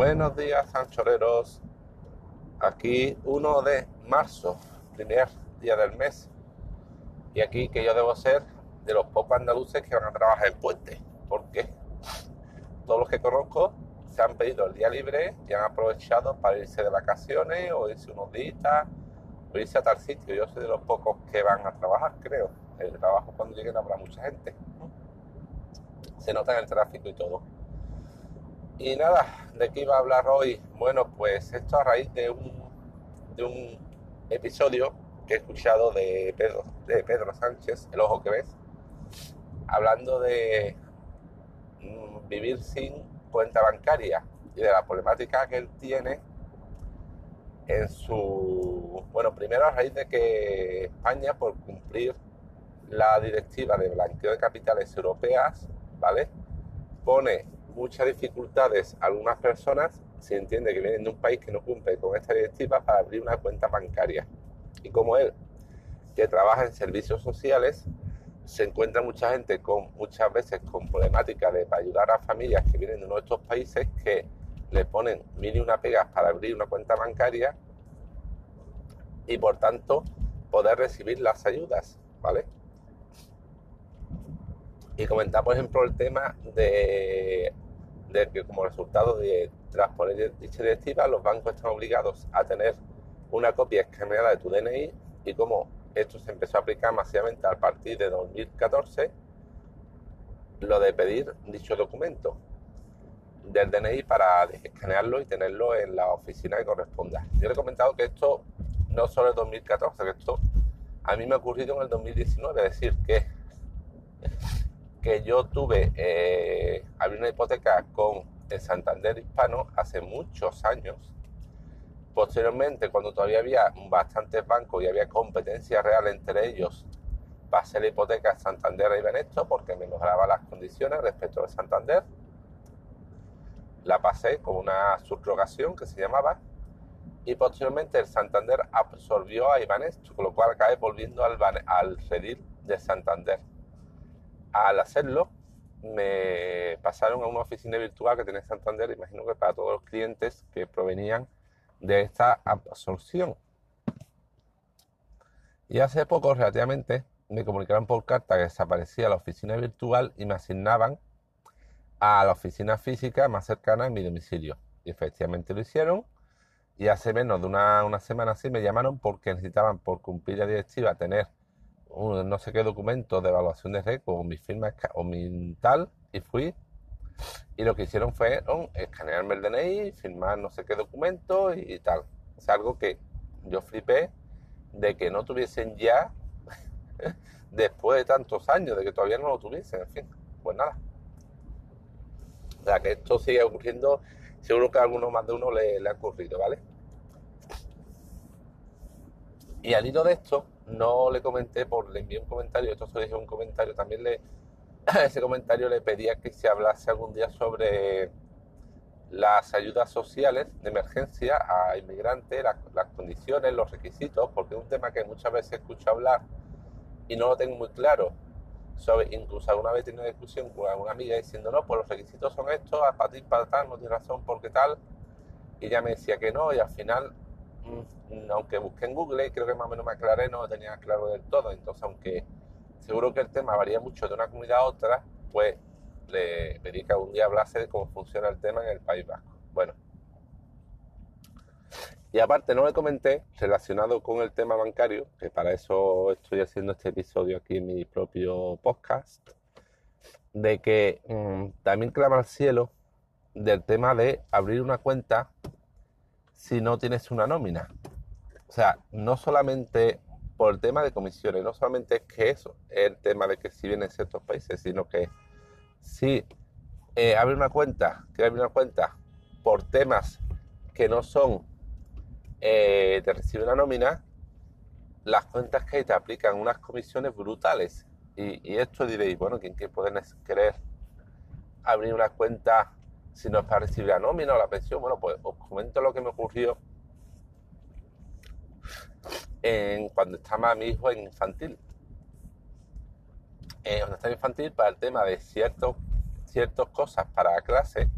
Buenos días, anchoreros. Aquí 1 de marzo, primer día del mes. Y aquí que yo debo ser de los pocos andaluces que van a trabajar en puente. Porque todos los que conozco se han pedido el día libre y han aprovechado para irse de vacaciones o irse unos días o irse a tal sitio. Yo soy de los pocos que van a trabajar, creo. El trabajo cuando lleguen habrá mucha gente. Se nota en el tráfico y todo. Y nada, ¿de qué iba a hablar hoy? Bueno, pues esto a raíz de un, episodio que he escuchado de Pedro, de Pedro Sánchez, El Ojo que ves, hablando de mm, vivir sin cuenta bancaria y de la problemática que él tiene en su... Bueno, primero a raíz de que España, por cumplir la directiva de blanqueo de capitales europeas, ¿vale? Pone muchas dificultades algunas personas si entiende que vienen de un país que no cumple con esta directiva para abrir una cuenta bancaria. Y como él, que trabaja en servicios sociales, se encuentra mucha gente con muchas veces con problemáticas de para ayudar a familias que vienen de uno de estos países que le ponen mil y una pegas para abrir una cuenta bancaria y por tanto poder recibir las ayudas, ¿vale? y comentar, por ejemplo, el tema de, que como resultado de transponer dicha directiva, los bancos están obligados a tener una copia escaneada de tu DNI y como esto se empezó a aplicar masivamente a partir de 2014, lo de pedir dicho documento del DNI para escanearlo y tenerlo en la oficina que corresponda. Yo le he comentado que esto no solo es 2014, que esto a mí me ha ocurrido en el 2019, es decir, que que yo tuve, eh, una hipoteca con el Santander Hispano hace muchos años. Posteriormente, cuando todavía había bastantes bancos y había competencia real entre ellos, pasé la hipoteca a Santander y Benesto porque me mejoraba las condiciones respecto al Santander. La pasé con una subrogación que se llamaba y posteriormente el Santander absorbió a Ibanesto, con lo cual acabé volviendo al, al redil de Santander al hacerlo, me pasaron a una oficina virtual que tiene Santander, imagino que para todos los clientes que provenían de esta absorción. Y hace poco, relativamente, me comunicaron por carta que desaparecía la oficina virtual y me asignaban a la oficina física más cercana a mi domicilio. Y efectivamente lo hicieron. Y hace menos de una, una semana así me llamaron porque necesitaban, por cumplir la directiva, tener no sé qué documento de evaluación de riesgo o mi firma o mi tal y fui y lo que hicieron fue escanearme el DNI, firmar no sé qué documento y, tal. Es algo que yo flipé de que no tuviesen ya después de tantos años, de que todavía no lo tuviesen, en fin, pues nada. O sea, que esto sigue ocurriendo, seguro que a alguno más de uno le, le ha ocurrido, ¿vale? Y al hilo de esto, no le comenté, por le envié un comentario, esto se dije un comentario, también le, ese comentario le pedía que se hablase algún día sobre las ayudas sociales de emergencia a inmigrantes, las, condiciones, los requisitos, porque es un tema que muchas veces escucho hablar y no lo tengo muy claro. Incluso alguna vez tengo una discusión con alguna amiga diciendo, no, pues los requisitos son estos, para ti, para tal, no tienes razón, porque tal. Y ella me decía que no, y al final aunque busqué en Google, creo que más o menos me aclaré, no tenía claro del todo. Entonces, aunque seguro que el tema varía mucho de una comunidad a otra, pues le pedí que algún día hablase de cómo funciona el tema en el País Vasco. Bueno. Y aparte no le comenté, relacionado con el tema bancario, que para eso estoy haciendo este episodio aquí en mi propio podcast, de que mm, también clama al cielo del tema de abrir una cuenta si no tienes una nómina. O sea, no solamente por el tema de comisiones, no solamente es que eso es el tema de que si vienen ciertos países, sino que si eh, abre una cuenta, que abre una cuenta por temas que no son eh, te recibe una nómina, las cuentas que te aplican unas comisiones brutales. Y, esto diréis, bueno, ¿quién que pueden querer abrir una cuenta si no es para recibir la nómina o la pensión, bueno, pues os comento lo que me ocurrió en, cuando estaba mi hijo en infantil. Eh, cuando estaba infantil, para el tema de ciertos, ciertas cosas para la clase,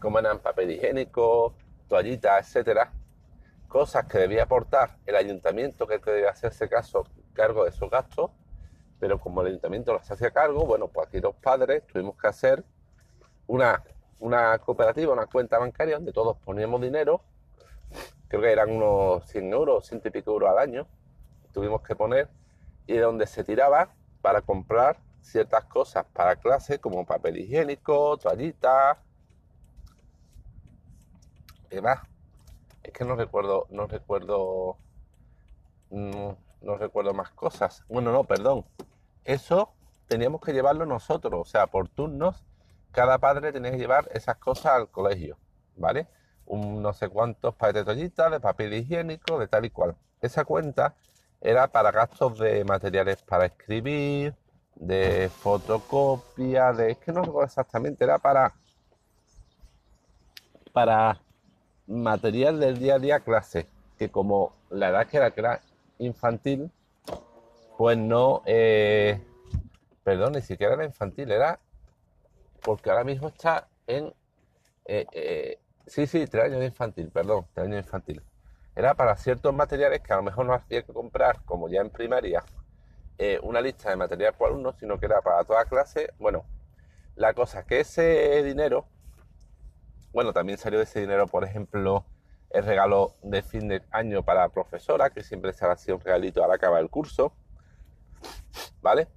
como eran papel higiénico, toallitas, etcétera, cosas que debía aportar el ayuntamiento que debía hacerse caso, cargo de esos gastos, pero como el ayuntamiento los hacía cargo, bueno, pues aquí los padres tuvimos que hacer una, una cooperativa, una cuenta bancaria donde todos poníamos dinero, creo que eran unos 100 euros, 100 y pico euros al año, tuvimos que poner, y de donde se tiraba para comprar ciertas cosas para clase, como papel higiénico, toallitas, ¿qué más? Es que no recuerdo, no recuerdo, no, no recuerdo más cosas. Bueno, no, perdón. Eso teníamos que llevarlo nosotros, o sea, por turnos, cada padre tenía que llevar esas cosas al colegio, ¿vale? Un no sé cuántos paquetes de toallitas, de papel higiénico, de tal y cual. Esa cuenta era para gastos de materiales para escribir, de fotocopia, de... Es que no recuerdo exactamente, era para... Para material del día a día clase, que como la edad que era, era infantil, pues no... Eh, perdón, ni siquiera era infantil, era... Porque ahora mismo está en... Eh, eh, sí, sí, tres años de infantil, perdón, tres años de infantil era para ciertos materiales que a lo mejor no hacía que comprar, como ya en primaria, eh, una lista de material por alumno, sino que era para toda clase. Bueno, la cosa es que ese dinero, bueno, también salió ese dinero, por ejemplo, el regalo de fin de año para la profesora, que siempre se ha sido un regalito al acabar el curso, ¿vale?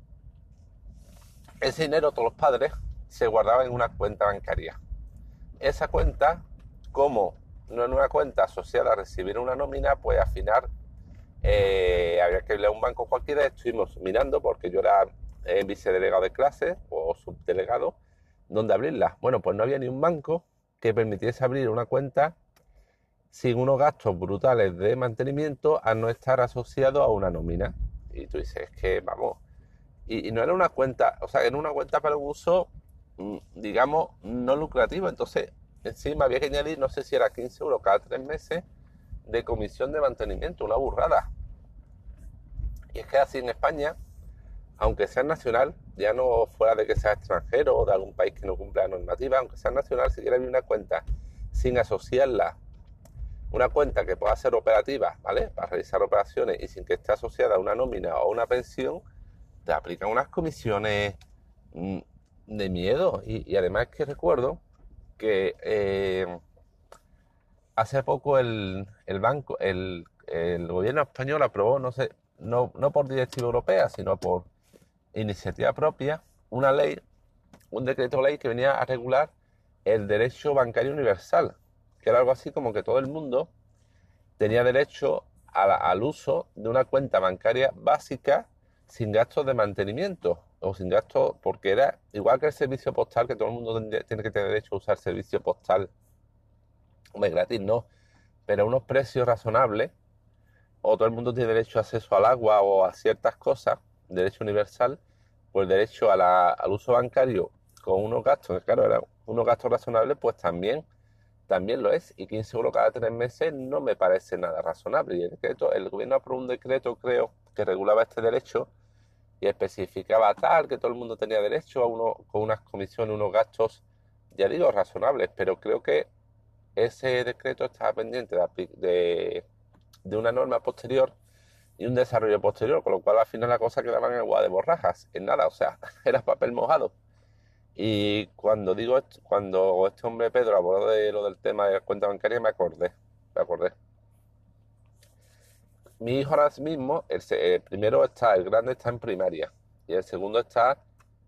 Ese dinero todos los padres se guardaba en una cuenta bancaria. Esa cuenta, como no en una cuenta asociada a recibir una nómina, pues al final eh, había que ir a un banco cualquiera. Estuvimos mirando porque yo era eh, vicedelegado de clase o subdelegado, donde abrirla. Bueno, pues no había ni un banco que permitiese abrir una cuenta sin unos gastos brutales de mantenimiento a no estar asociado a una nómina. Y tú dices, que vamos, y, no era una cuenta, o sea, era una cuenta para un uso, digamos, no lucrativo. Entonces, Encima había que añadir, no sé si era 15 euros cada tres meses de comisión de mantenimiento, una burrada. Y es que así en España, aunque sea nacional, ya no fuera de que sea extranjero o de algún país que no cumpla la normativa, aunque sea nacional, si quieres abrir una cuenta sin asociarla, una cuenta que pueda ser operativa, ¿vale? Para realizar operaciones y sin que esté asociada a una nómina o a una pensión, te aplican unas comisiones mm, de miedo. Y, y además que recuerdo que eh, hace poco el, banco, el, gobierno español aprobó, no sé, no, no por directiva europea, sino por iniciativa propia, una ley, un decreto ley que venía a regular el derecho bancario universal, que era algo así como que todo el mundo tenía derecho al uso de una cuenta bancaria básica sin gastos de mantenimiento o sin gasto, porque era igual que el servicio postal, que todo el mundo tiene que tener derecho a usar servicio postal, hombre, gratis no, pero a unos precios razonables, o todo el mundo tiene derecho a acceso al agua o a ciertas cosas, derecho universal, pues el derecho al uso bancario con unos gastos, claro, eran unos gastos razonables, pues también, también lo es, y 15 euros cada tres meses no me parece nada razonable. Y el decreto, el gobierno aprobó un decreto, creo, que regulaba este derecho, y especificaba tal que todo el mundo tenía derecho a uno con unas comisiones, unos gastos, ya digo, razonables, pero creo que ese decreto estaba pendiente de, una norma posterior y un desarrollo posterior, con lo cual al final la cosa quedaba en agua de borrajas, en nada, o sea, era papel mojado. Y cuando digo esto, cuando este hombre Pedro habló de lo del tema de la cuenta bancaria, me acordé, me acordé mi hijo ahora mismo, el, primero está, el grande está en primaria y el segundo está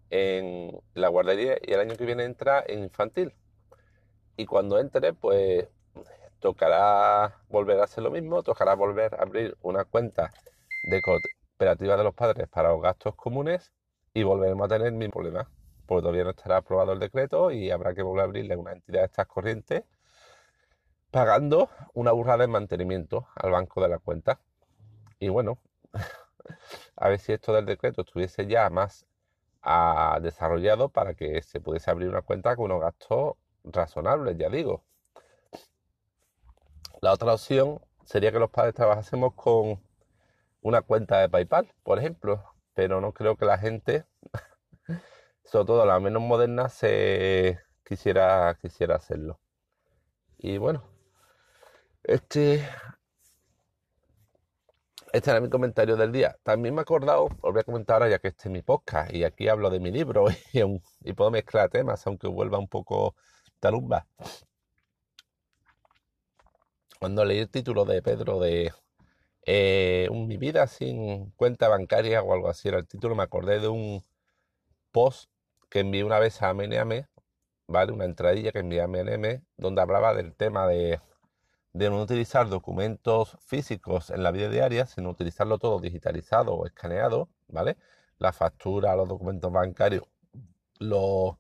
en la guardería y el año que viene entra en infantil. Y cuando entre, pues tocará volver a hacer lo mismo, tocará volver a abrir una cuenta de cooperativa de los padres para los gastos comunes y volveremos a tener mi problema. Porque todavía no estará aprobado el decreto y habrá que volver a abrirle una entidad de estas corrientes pagando una burrada de mantenimiento al banco de la cuenta. Y bueno, a ver si esto del decreto estuviese ya más ah, desarrollado para que se pudiese abrir una cuenta con unos gastos razonables, ya digo. La otra opción sería que los padres trabajásemos con una cuenta de PayPal, por ejemplo, pero no creo que la gente, sobre todo la menos moderna, se quisiera, quisiera hacerlo. Y bueno, este, este era mi comentario del día. También me he acordado, os voy a comentar ahora ya que este es mi podcast y aquí hablo de mi libro y, puedo mezclar temas, aunque vuelva un poco talumba. Cuando leí el título de Pedro de eh, Mi vida sin cuenta bancaria o algo así, era el título, me acordé de un post que envié una vez a MNM, ¿vale? Una entradilla que envié a MNM, donde hablaba del tema de, de no utilizar documentos físicos en la vida diaria, sino utilizarlo todo digitalizado o escaneado, ¿vale? La factura, los documentos bancarios, los,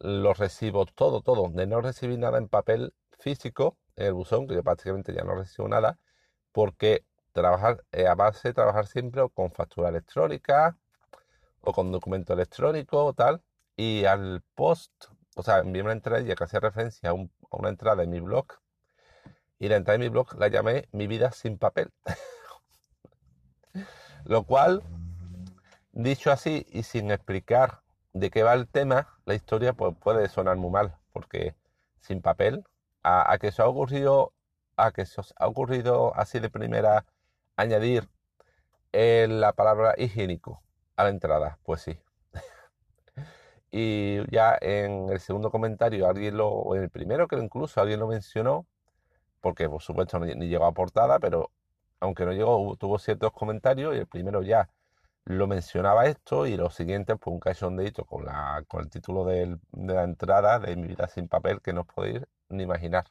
los recibos, todo, todo, de no recibir nada en papel físico en el buzón, que prácticamente ya no recibo nada, porque trabajar eh, a base de trabajar siempre con factura electrónica o con documento electrónico o tal, y al post, o sea, envié una entrada que hacía referencia a, a una entrada en mi blog, y la entrada en mi blog la llamé Mi vida sin papel. Lo cual, dicho así y sin explicar de qué va el tema, la historia pues, puede sonar muy mal, porque sin papel, a, que se ha ocurrido, a que se os ha ocurrido así de primera añadir eh, la palabra higiénico a la entrada, pues sí. y ya en el segundo comentario, alguien lo, o en el primero que incluso alguien lo mencionó, porque por supuesto ni, llegó a portada, pero aunque no llegó, tuvo ciertos comentarios y el primero ya lo mencionaba esto y los siguientes pues un cachondeito con, la, con el título de la entrada de Mi vida sin papel que no os podéis ni imaginar.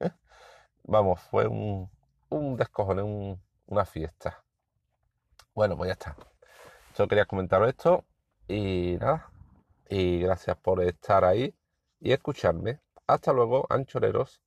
Vamos, fue un, un descojone, una fiesta. Bueno, pues ya está. Solo quería comentaros esto y nada. Y gracias por estar ahí y escucharme. Hasta luego, anchoreros.